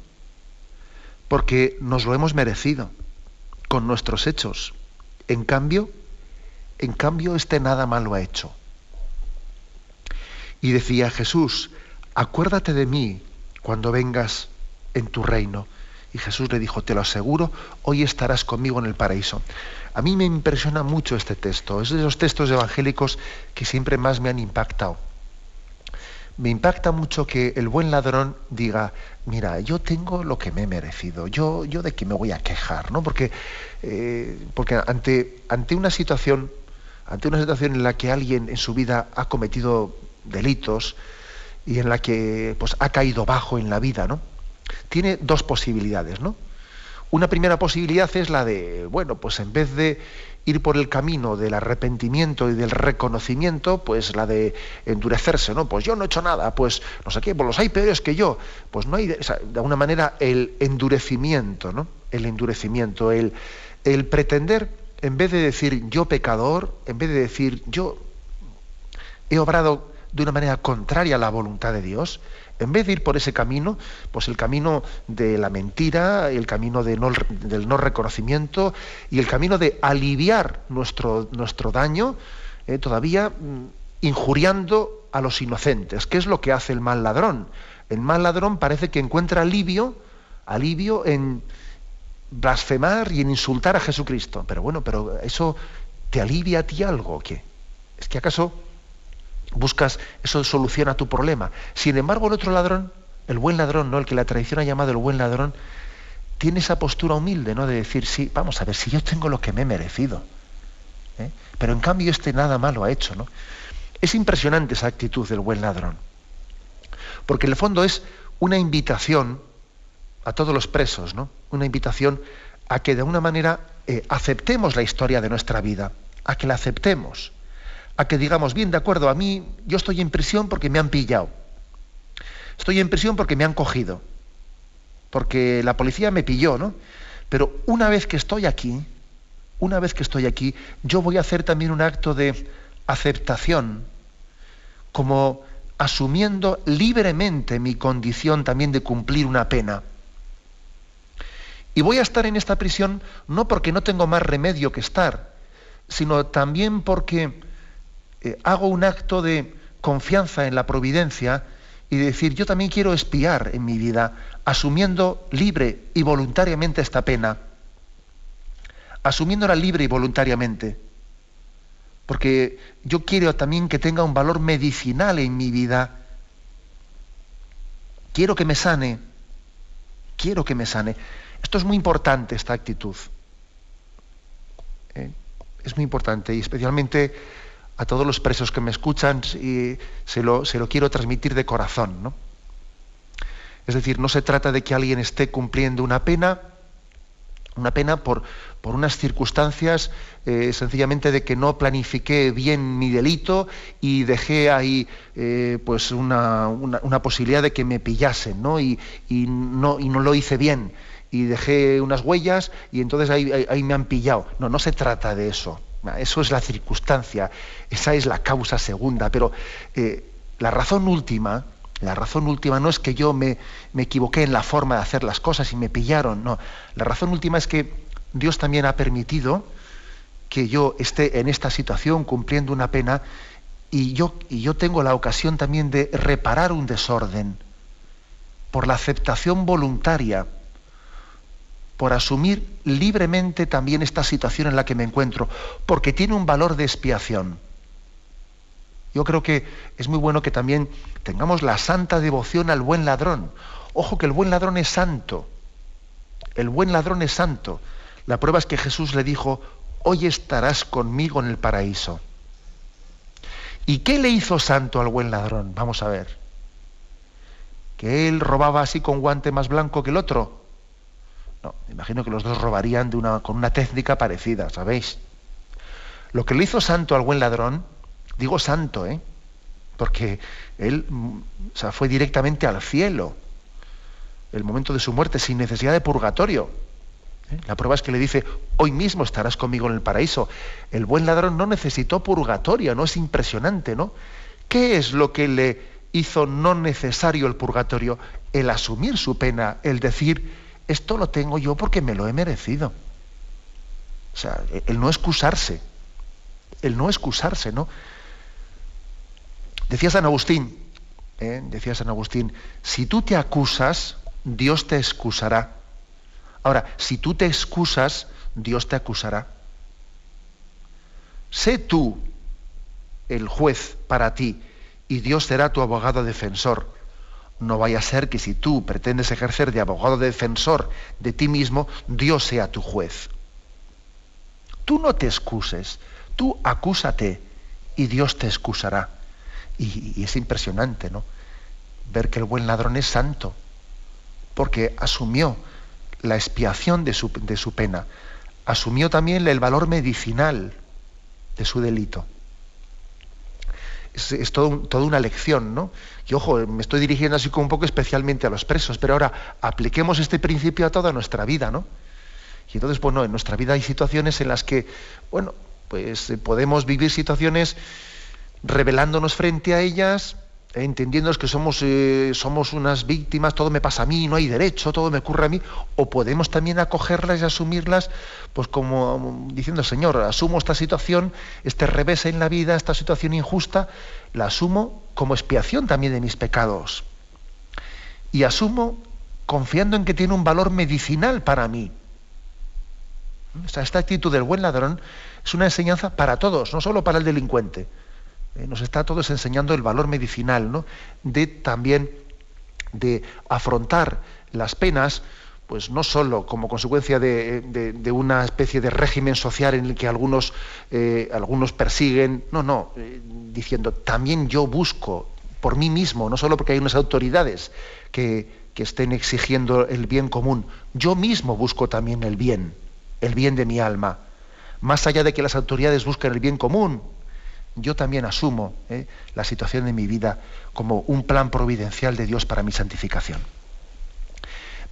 porque nos lo hemos merecido con nuestros hechos. En cambio, en cambio, este nada malo ha hecho. Y decía Jesús, acuérdate de mí cuando vengas en tu reino. Y Jesús le dijo, te lo aseguro, hoy estarás conmigo en el paraíso. A mí me impresiona mucho este texto, es de los textos evangélicos que siempre más me han impactado. Me impacta mucho que el buen ladrón diga, mira, yo tengo lo que me he merecido, yo, yo de qué me voy a quejar, ¿no? Porque, eh, porque ante, ante una situación, ante una situación en la que alguien en su vida ha cometido delitos y en la que pues, ha caído bajo en la vida, ¿no? Tiene dos posibilidades, ¿no? Una primera posibilidad es la de, bueno, pues en vez de ir por el camino del arrepentimiento y del reconocimiento, pues la de endurecerse, ¿no? Pues yo no he hecho nada, pues no sé qué, pues los hay peores que yo. Pues no hay, de, alguna manera, el endurecimiento, ¿no? El endurecimiento, el, el pretender, en vez de decir yo pecador, en vez de decir yo he obrado de una manera contraria a la voluntad de Dios, en vez de ir por ese camino, pues el camino de la mentira, el camino de del no reconocimiento y el camino de aliviar nuestro, nuestro daño, eh, todavía mm, injuriando a los inocentes, que es lo que hace el mal ladrón. El mal ladrón parece que encuentra alivio, alivio en blasfemar y en insultar a Jesucristo. Pero bueno, pero eso te alivia a ti algo, ¿qué? ¿Es que acaso buscas, eso soluciona tu problema. Sin embargo, el otro ladrón, el buen ladrón, ¿no? el que la tradición ha llamado el buen ladrón, tiene esa postura humilde, ¿no? De decir, sí, vamos a ver, si yo tengo lo que me he merecido. ¿eh? Pero en cambio este nada malo ha hecho, ¿no? Es impresionante esa actitud del buen ladrón. Porque en el fondo es una invitación a todos los presos, ¿no? Una invitación a que de alguna manera eh, aceptemos la historia de nuestra vida, a que la aceptemos a que digamos, bien, de acuerdo, a mí yo estoy en prisión porque me han pillado. Estoy en prisión porque me han cogido. Porque la policía me pilló, ¿no? Pero una vez que estoy aquí, una vez que estoy aquí, yo voy a hacer también un acto de aceptación, como asumiendo libremente mi condición también de cumplir una pena. Y voy a estar en esta prisión no porque no tengo más remedio que estar, sino también porque eh, hago un acto de confianza en la providencia y decir, yo también quiero espiar en mi vida, asumiendo libre y voluntariamente esta pena, asumiéndola libre y voluntariamente, porque yo quiero también que tenga un valor medicinal en mi vida, quiero que me sane, quiero que me sane. Esto es muy importante, esta actitud. ¿Eh? Es muy importante y especialmente a todos los presos que me escuchan y se lo, se lo quiero transmitir de corazón. ¿no? Es decir, no se trata de que alguien esté cumpliendo una pena, una pena por, por unas circunstancias eh, sencillamente de que no planifiqué bien mi delito y dejé ahí eh, pues una, una, posibilidad de que me pillasen ¿no? Y, y, no, y no lo hice bien y dejé unas huellas y entonces ahí, ahí me han pillado. No, no se trata de eso. Eso es la circunstancia, esa es la causa segunda, pero eh, la razón última, la razón última no es que yo me, me, equivoqué en la forma de hacer las cosas y me pillaron, no. La razón última es que Dios también ha permitido que yo esté en esta situación cumpliendo una pena y yo, y yo tengo la ocasión también de reparar un desorden por la aceptación voluntaria por asumir libremente también esta situación en la que me encuentro, porque tiene un valor de expiación. Yo creo que es muy bueno que también tengamos la santa devoción al buen ladrón. Ojo que el buen ladrón es santo. El buen ladrón es santo. La prueba es que Jesús le dijo, hoy estarás conmigo en el paraíso. ¿Y qué le hizo santo al buen ladrón? Vamos a ver. ¿Que él robaba así con guante más blanco que el otro? No, imagino que los dos robarían de una, con una técnica parecida, ¿sabéis? Lo que le hizo santo al buen ladrón, digo santo, ¿eh? porque él mm, o fue directamente al cielo, el momento de su muerte, sin necesidad de purgatorio. ¿eh? La prueba es que le dice, hoy mismo estarás conmigo en el paraíso. El buen ladrón no necesitó purgatorio, ¿no? Es impresionante, ¿no? ¿Qué es lo que le hizo no necesario el purgatorio? El asumir su pena, el decir, esto lo tengo yo porque me lo he merecido. O sea, el no excusarse, el no excusarse, ¿no? Decía San Agustín, ¿eh? decía San Agustín, si tú te acusas, Dios te excusará. Ahora, si tú te excusas, Dios te acusará. Sé tú el juez para ti y Dios será tu abogado defensor. No vaya a ser que si tú pretendes ejercer de abogado defensor de ti mismo, Dios sea tu juez. Tú no te excuses, tú acúsate y Dios te excusará. Y, es impresionante, ¿no? Ver que el buen ladrón es santo, porque asumió la expiación de su, de su pena, asumió también el valor medicinal de su delito. Es, todo, toda una lección, ¿no? Y ojo, me estoy dirigiendo así como un poco especialmente a los presos, pero ahora apliquemos este principio a toda nuestra vida, ¿no? Y entonces, bueno, en nuestra vida hay situaciones en las que, bueno, pues eh, podemos vivir situaciones revelándonos frente a ellas, eh, entendiendo que somos, eh, somos unas víctimas, todo me pasa a mí, no hay derecho, todo me ocurre a mí, o podemos también acogerlas y asumirlas, pues como diciendo, Señor, asumo esta situación, este revés en la vida, esta situación injusta, la asumo como expiación también de mis pecados. Y asumo confiando en que tiene un valor medicinal para mí. esta actitud del buen ladrón es una enseñanza para todos, no solo para el delincuente. Eh, nos está todos enseñando el valor medicinal, ¿no? De también de afrontar las penas, pues no solo como consecuencia de, una especie de régimen social en el que algunos, eh, algunos persiguen, no, no, eh, diciendo también yo busco por mí mismo, no solo porque hay unas autoridades que, que estén exigiendo el bien común, yo mismo busco también el bien, el bien de mi alma, más allá de que las autoridades busquen el bien común, yo también asumo eh, la situación de mi vida como un plan providencial de Dios para mi santificación.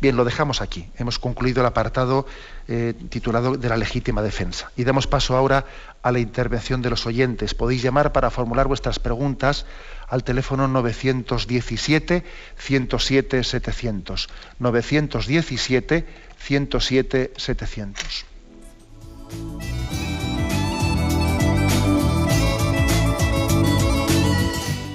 Bien, lo dejamos aquí. Hemos concluido el apartado eh, titulado de la legítima defensa. Y damos paso ahora a la intervención de los oyentes. Podéis llamar para formular vuestras preguntas al teléfono 917-107-700. 917-107-700.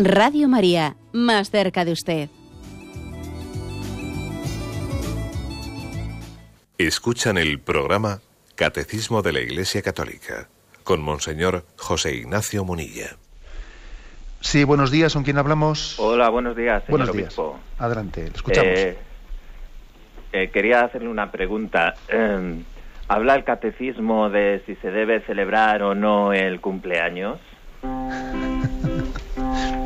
Radio María, más cerca de usted. Escuchan el programa Catecismo de la Iglesia Católica con Monseñor José Ignacio Munilla. Sí, buenos días, ¿con quién hablamos? Hola, buenos días, señor buenos días. Adelante, le escuchamos. Eh, eh, quería hacerle una pregunta. Em, ¿Habla el catecismo de si se debe celebrar o no el cumpleaños?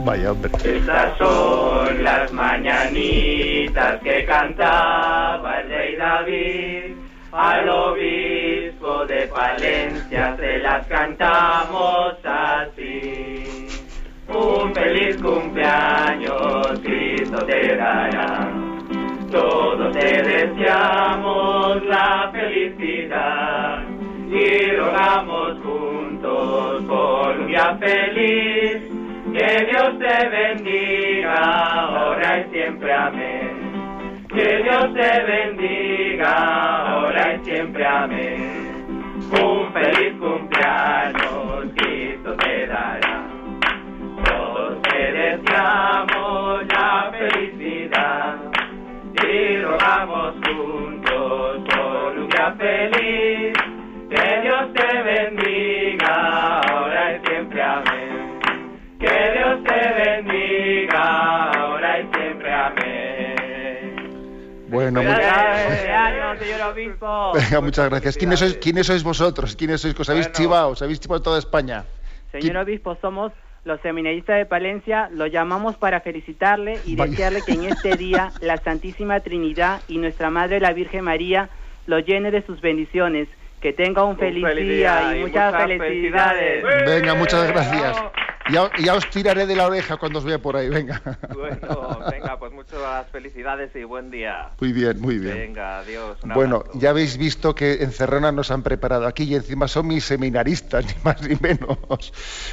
Vaya. Estas son las mañanitas que cantaba el rey David. Al obispo de Palencia se las cantamos así. Un feliz cumpleaños Cristo te dará. Todos te deseamos la felicidad y rogamos juntos Colombia feliz, que Dios te bendiga, ahora y siempre amén. Que Dios te bendiga, ahora y siempre amén. Un feliz cumpleaños, Cristo te dará. Todos te deseamos la felicidad y rogamos juntos por un día feliz. Bueno, muchas- cumpleaños, señor obispo. Venga, muchas gracias. ¿Quiénes sois, quiénes sois vosotros? ¿Quiénes sois? ¿Os habéis Bueno. chivado? ¿Os habéis chivado toda España? Señor obispo, somos los seminaristas de Palencia, lo llamamos para felicitarle y Vaya. desearle que en este día la Santísima Trinidad y nuestra Madre la Virgen María lo llene de sus bendiciones. Que tenga un feliz, feliz día y y muchas, muchas felicidades. felicidades. Venga, muchas Eh, gracias. Ya, ya os tiraré de la oreja cuando os vea por ahí, venga. Bueno, venga, pues muchas felicidades y buen día. Muy bien, muy bien. Venga, adiós. Bueno, ya habéis visto que en Cerrona nos han preparado aquí y encima son mis seminaristas, ni más ni menos.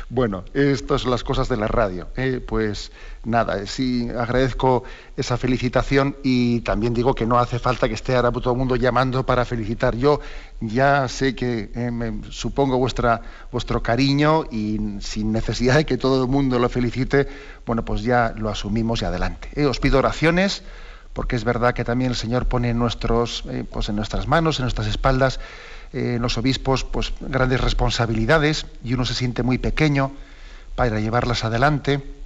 Bueno, estas son las cosas de la radio. ¿eh? Pues nada, sí agradezco esa felicitación y también digo que no hace falta que esté ahora todo el mundo llamando para felicitar. Yo ya sé que eh, me supongo vuestra, vuestro cariño y sin necesidad de que todo el mundo lo felicite, bueno, pues ya lo asumimos y adelante. ¿eh? Os pido oraciones porque es verdad que también el Señor pone en, nuestros, eh, pues en nuestras manos, en nuestras espaldas, en los obispos, pues grandes responsabilidades y uno se siente muy pequeño para llevarlas adelante.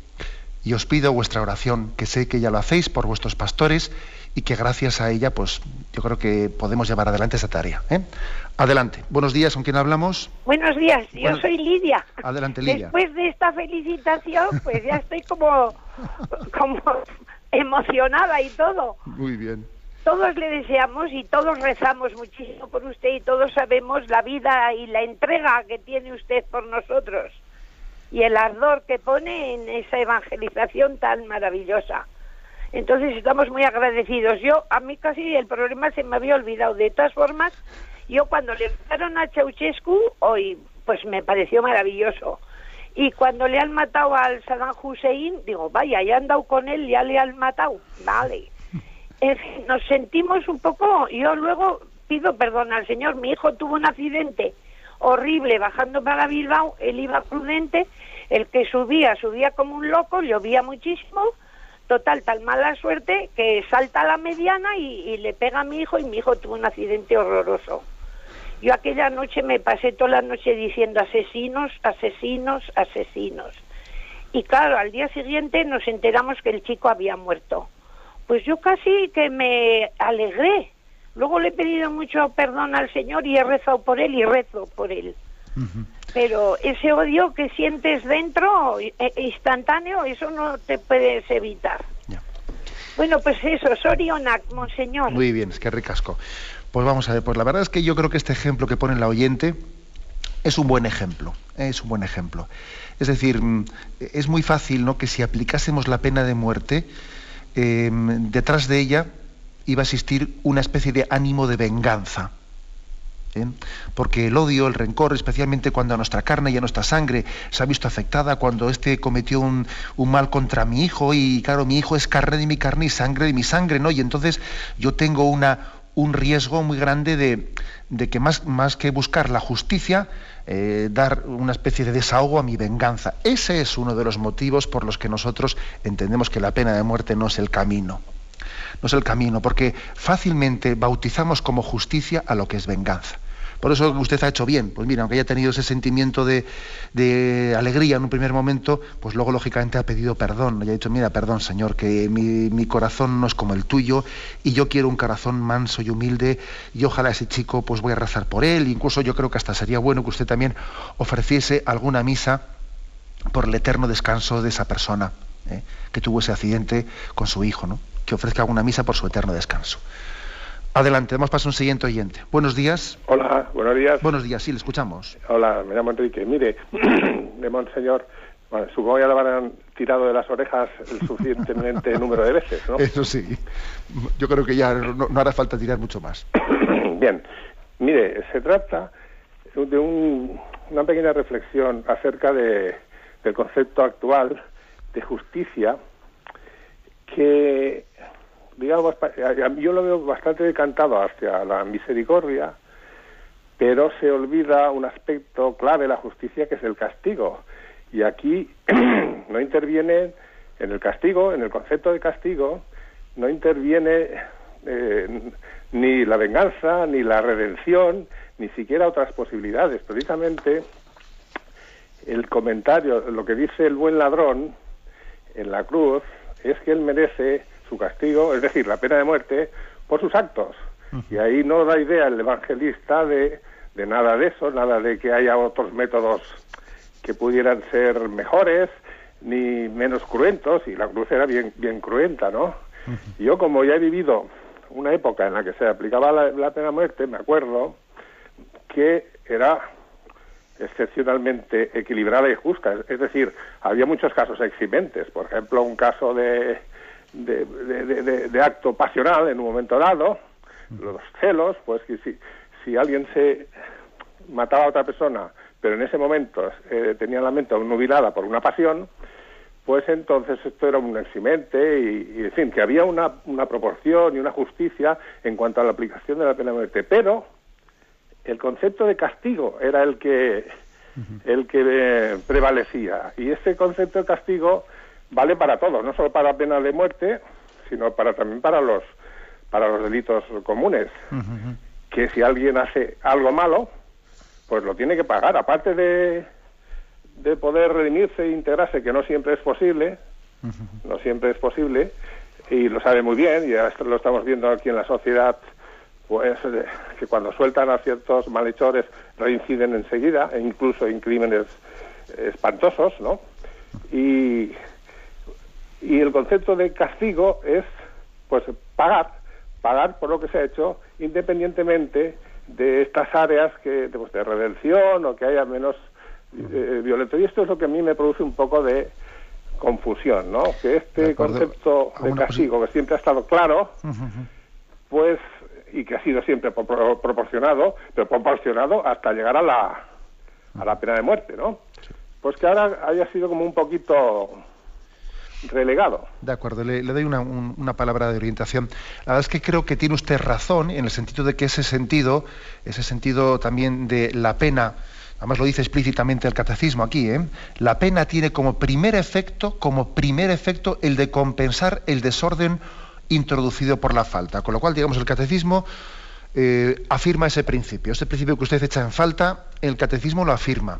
Y os pido vuestra oración, que sé que ya lo hacéis por vuestros pastores y que gracias a ella, pues yo creo que podemos llevar adelante esa tarea. ¿eh? Adelante. Buenos días, ¿con quién hablamos? Buenos días, yo Bueno, soy Lidia. Adelante, Lidia. Después de esta felicitación, pues ya estoy como, como emocionada y todo. Muy bien. Todos le deseamos y todos rezamos muchísimo por usted y todos sabemos la vida y la entrega que tiene usted por nosotros y el ardor que pone en esa evangelización tan maravillosa. Entonces estamos muy agradecidos. Yo, a mí casi el problema se me había olvidado. De todas formas, yo cuando le mataron a Ceausescu, hoy, pues me pareció maravilloso. Y cuando le han matado al Saddam Hussein, digo, vaya, ya han dado con él, ya le han matado. Vale. En fin, nos sentimos un poco, yo luego pido perdón al Señor, mi hijo tuvo un accidente horrible bajando para Bilbao, él iba prudente, el que subía, subía como un loco, llovía muchísimo, total, tan mala suerte que salta a la mediana y, y le pega a mi hijo y mi hijo tuvo un accidente horroroso. Yo aquella noche me pasé toda la noche diciendo asesinos, asesinos, asesinos. Y claro, al día siguiente nos enteramos que el chico había muerto. Pues yo casi que me alegré. Luego le he pedido mucho perdón al Señor y he rezado por él y rezo por él. Pero ese odio que sientes dentro, eh, instantáneo, eso no te puedes evitar. Bueno, pues eso, Sorionac, monseñor. Muy bien, es que ricasco. Pues vamos a ver, pues la verdad es que yo creo que este ejemplo que pone la oyente es un buen ejemplo, ¿eh? es un buen ejemplo. Es decir, mm, es muy fácil ¿no? que si aplicásemos la pena de muerte, eh, detrás de ella iba a existir una especie de ánimo de venganza. ¿eh? Porque el odio, el rencor, especialmente cuando a nuestra carne y a nuestra sangre se ha visto afectada, cuando éste cometió un, mal contra mi hijo, y claro, mi hijo es carne de mi carne y sangre de mi sangre, ¿no? Y entonces yo tengo una, un riesgo muy grande de, de que más, más que buscar la justicia, eh, dar una especie de desahogo a mi venganza. Ese es uno de los motivos por los que nosotros entendemos que la pena de muerte no es el camino. No es el camino, porque fácilmente bautizamos como justicia a lo que es venganza. Por eso usted ha hecho bien. Pues mira, aunque haya tenido ese sentimiento de, de alegría en un primer momento, pues luego lógicamente ha pedido perdón. Y ha dicho, mira, perdón, Señor, que mi, mi corazón no es como el tuyo y yo quiero un corazón manso y humilde y ojalá ese chico, pues voy a rezar por él. Incluso yo creo que hasta sería bueno que usted también ofreciese alguna misa por el eterno descanso de esa persona ¿eh? que tuvo ese accidente con su hijo, ¿no? Que ofrezca alguna misa por su eterno descanso. Adelante, damos paso a un siguiente oyente. Buenos días. Hola, buenos días. Buenos días, sí, le escuchamos. Hola, me llamo Enrique. Mire, de Monseñor, bueno, supongo ya le habrán tirado de las orejas el suficientemente número de veces, ¿no? Eso sí. Yo creo que ya no, no hará falta tirar mucho más. Bien, mire, se trata de un, una pequeña reflexión acerca de, del concepto actual de justicia que, digamos, yo lo veo bastante decantado hacia la misericordia, pero se olvida un aspecto clave de la justicia que es el castigo. Y aquí no interviene en el castigo, en el concepto de castigo, no interviene eh, ni la venganza, ni la redención, ni siquiera otras posibilidades. Precisamente el comentario, lo que dice el buen ladrón en la cruz, es que él merece su castigo, es decir, la pena de muerte, por sus actos. Y ahí no da idea el evangelista de, de nada de eso, nada de que haya otros métodos que pudieran ser mejores ni menos cruentos, y la cruz era bien, bien cruenta, ¿no? Yo, como ya he vivido una época en la que se aplicaba la, pena de muerte, me acuerdo que era excepcionalmente equilibrada y justa. Es decir, había muchos casos eximentes. Por ejemplo, un caso de, de, acto pasional en un momento dado, los celos, pues que si, si alguien se mataba a otra persona, pero en ese momento eh, tenía la mente nubilada por una pasión, pues entonces esto era un eximente y, y, en fin, que había una, una, proporción y una justicia en cuanto a la aplicación de la pena de muerte. Pero el concepto de castigo era el que, el que eh, prevalecía. Y ese concepto de castigo vale para todo, no solo para la pena de muerte, sino para también para los, para los delitos comunes. Que si alguien hace algo malo, pues lo tiene que pagar. Aparte de de poder redimirse e integrarse, que no siempre es posible, no siempre es posible, y lo sabe muy bien, y esto lo estamos viendo aquí en la sociedad, pues que cuando sueltan a ciertos malhechores reinciden enseguida, e incluso en crímenes espantosos, ¿no? Y, y el concepto de castigo es, pues, pagar, pagar por lo que se ha hecho, independientemente de estas áreas que, de, pues, de redención o que haya menos eh, violento. Y esto es lo que a mí me produce un poco de confusión, ¿no? Que este concepto de castigo, que siempre ha estado claro, pues, y que ha sido siempre proporcionado, pero proporcionado hasta llegar a la, a la pena de muerte, ¿no? Pues que ahora haya sido como un poquito relegado. De acuerdo, le, doy una, palabra de orientación. La verdad es que creo que tiene usted razón en el sentido de que ese sentido, ese sentido también de la pena, además lo dice explícitamente el catecismo aquí, ¿eh? la pena tiene como primer efecto, como primer efecto el de compensar el desorden introducido por la falta. Con lo cual, digamos, el catecismo eh, afirma ese principio. Ese principio que usted echa en falta, el catecismo lo afirma.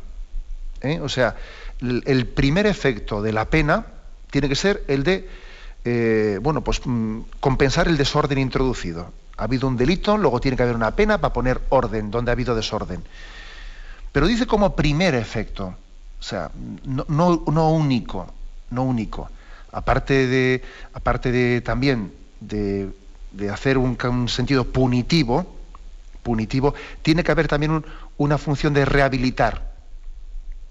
¿eh? O sea, el, primer efecto de la pena tiene que ser el de, bueno, pues mm, compensar el desorden introducido. Ha habido un delito, luego tiene que haber una pena para poner orden donde ha habido desorden. Pero dice como primer efecto, o sea, no, no, único, no único. Aparte de, aparte de también de, hacer un, sentido punitivo, punitivo, tiene que haber también una función de rehabilitar.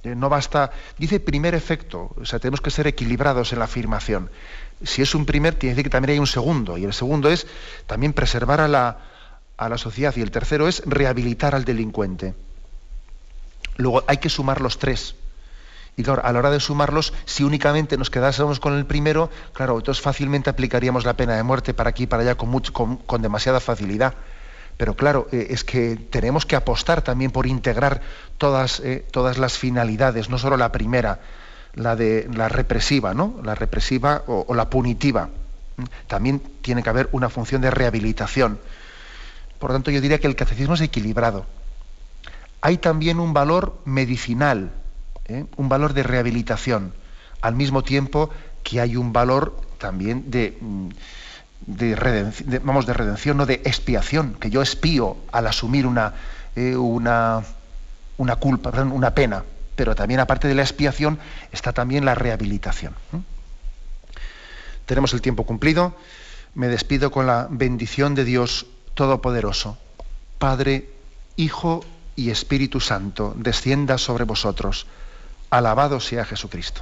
Eh, no basta, dice primer efecto, o sea, tenemos que ser equilibrados en la afirmación. Si es un primer, tiene que decir que también hay un segundo, y el segundo es también preservar a la, a la sociedad, y el tercero es rehabilitar al delincuente. Luego hay que sumar los tres. Y claro, a la hora de sumarlos, si únicamente nos quedásemos con el primero, claro, entonces fácilmente aplicaríamos la pena de muerte para aquí y para allá con, con, demasiada facilidad. Pero claro, eh, es que tenemos que apostar también por integrar todas, eh, todas las finalidades, no solo la primera, la de la represiva, ¿no? La represiva o, la punitiva. También tiene que haber una función de rehabilitación. Por lo tanto, yo diría que el catecismo es equilibrado hay también un valor medicinal, ¿eh? un valor de rehabilitación, al mismo tiempo que hay un valor también de, mm, de, redención, vamos, de redención, no de expiación, que yo expío al asumir una, eh, una, una culpa, una pena, pero también aparte de la expiación está también la rehabilitación. Tenemos el tiempo cumplido. Me despido con la bendición de Dios Todopoderoso, Padre, Hijo y Espíritu Santo descienda sobre vosotros. Alabado sea Jesucristo.